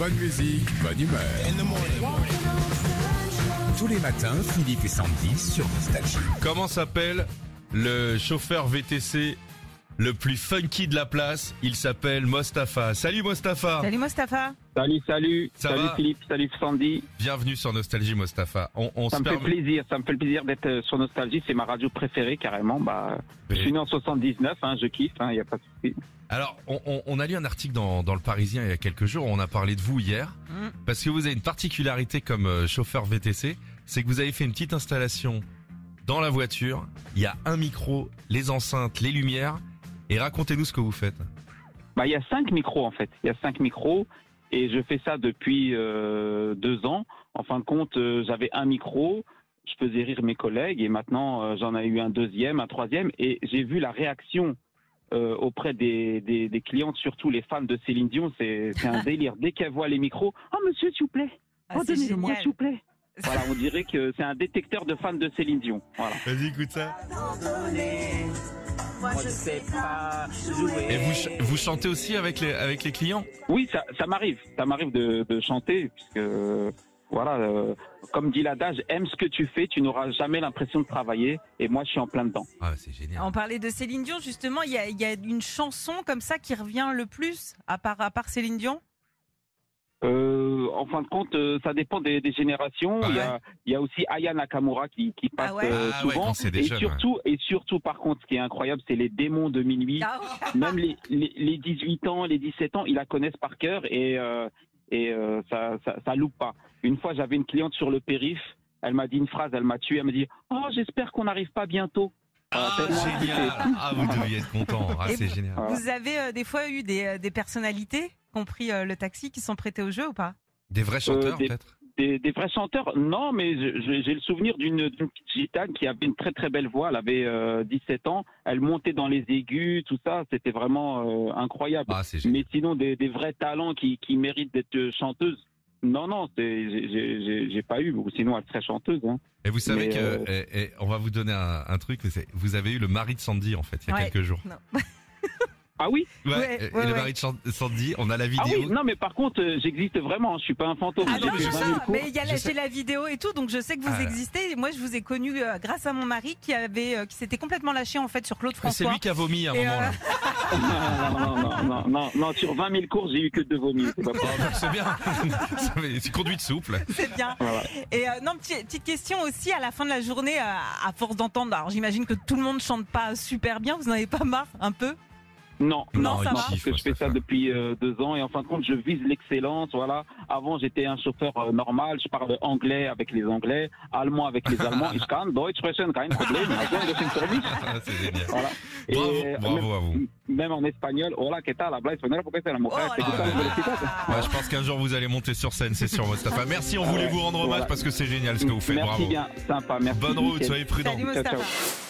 Bonne musique, bonne humeur. Tous les matins, Philippe et Sandy sur Nostalgie. Comment s'appelle le chauffeur VTC le plus funky de la place Il s'appelle Mostafa. Salut Mostafa Salut Mostafa. Salut, salut, Ça salut va Philippe, salut Sandy. Bienvenue sur Nostalgie Mostafa. On, on Ça me fait permet... plaisir, ça me fait plaisir d'être euh, sur Nostalgie, c'est ma radio préférée carrément. Bah, je suis né en 79, hein, je kiffe, il y a pas de souci. Alors, on, on- on a lu un article dans, dans le Parisien il y a quelques jours, on a parlé de vous hier, Mm. parce que vous avez une particularité comme euh, chauffeur VTC, c'est que vous avez fait une petite installation dans la voiture, il y a un micro, les enceintes, les lumières, et racontez-nous ce que vous faites. Bah, il y a cinq micros en fait, il y a cinq micros et je fais ça depuis euh, deux ans. En fin de compte, euh, j'avais un micro, je faisais rire mes collègues et maintenant euh, j'en ai eu un deuxième, un troisième et j'ai vu la réaction euh, auprès des, des, des clientes, surtout les fans de Céline Dion, c'est un délire. Dès qu'elles voient les micros, oh monsieur s'il vous plaît, Ah, oh donnez-le-moi génial. s'il vous plaît. Voilà, on dirait que c'est un détecteur de fans de Céline Dion. Voilà. Vas-y, écoute ça. Moi je sais pas Et vous, ch- vous chantez aussi avec les, avec les clients? Oui, ça, ça m'arrive. Ça m'arrive de, de chanter, puisque voilà, euh, comme dit l'adage, aime ce que tu fais, tu n'auras jamais l'impression de travailler. Et moi, je suis en plein dedans. Ah, c'est génial. On parlait de Céline Dion, justement, il y a, il y a une chanson comme ça qui revient le plus, à part, à part Céline Dion? Euh, en fin de compte, euh, ça dépend des, des générations. Ah il, y a, il y a aussi Aya Nakamura qui, qui passe Ah ouais. euh, Ah ouais, souvent. quand c'est des et jeunes, surtout, et surtout, par contre, ce qui est incroyable, c'est les démons de minuit. Ah ouais. Même les, les, les 18 ans, les 17 ans, ils la connaissent par cœur et, euh, et euh, ça, ça, ça loupe pas. Une fois, j'avais une cliente sur le périph. Elle m'a dit une phrase, elle m'a tué. Elle m'a dit Oh, j'espère qu'on n'arrive pas bientôt. Ah, tellement génial Ah, vous deviez être content. Ah, c'est génial. Vous avez euh, des fois eu des, euh, des personnalités, compris euh, le taxi, qui sont prêtés au jeu ou pas? Des vrais chanteurs, Euh, des- peut-être? Des, des vrais chanteurs Non, mais j'ai le souvenir d'une petite gitane qui avait une très très belle voix. Elle avait euh, 17 ans. Elle montait dans les aigus, tout ça. C'était vraiment euh, incroyable. Ah. Mais sinon, des, des vrais talents qui, qui méritent d'être euh, chanteuses. Non, non, c'est- j'ai- pas eu. ou Sinon, elle serait chanteuse. Hein. Et vous savez Mais, que, euh, on va vous donner un, un truc, vous avez eu le mari de Sandy, en fait, il y a Ouais. quelques jours. Non. Ah oui Ouais, Ouais, et ouais, le ouais. mari de Sandy, on a la Ah vidéo. oui, non, mais par contre, euh, j'existe vraiment. Je suis pas un fantôme. Ah J'ai non, fait je 20 sais, 000 cours. mais il y a la, j'ai la vidéo et tout, donc je sais que vous Ah. existez. Et moi, je vous ai connu euh, grâce à mon mari qui avait, euh, qui s'était complètement lâché en fait sur Claude Ah, c'est François. lui qui a vomi à un Et, moment. euh, là. Non, non, non, non, non, non, sur 20 000 cours, j'ai eu que deux vomis. C'est pas c'est bien. C'est conduite souple. C'est bien. Voilà. Et euh, non, petite, petite question aussi à la fin de la journée, euh, à force d'entendre. Alors j'imagine que tout le monde chante pas super bien. Vous n'en avez pas marre un peu? Non, Non, non, ça non, va. parce que je fais ça depuis euh, deux ans et en fin de compte, je vise l'excellence. Voilà. Avant, j'étais un chauffeur euh, normal. Je parle anglais avec les Anglais, allemand avec les Allemands. Ich kann Deutsch sprechen, kein Problem. Ah, c'est génial. Voilà. Bravo, Et, euh, bravo à vous. même, en espagnol, hola, ¿qué tal? Habla español, porque c'est la mujer. Oh. Ouais, je pense qu'un jour vous allez monter sur scène, c'est sûr, Mostafa. Merci, on voulait vous rendre hommage Voilà. parce que c'est génial ce que vous faites. Merci Bravo. bien, sympa, merci. Bonne route, soyez prudents. Salut Ciao, ciao.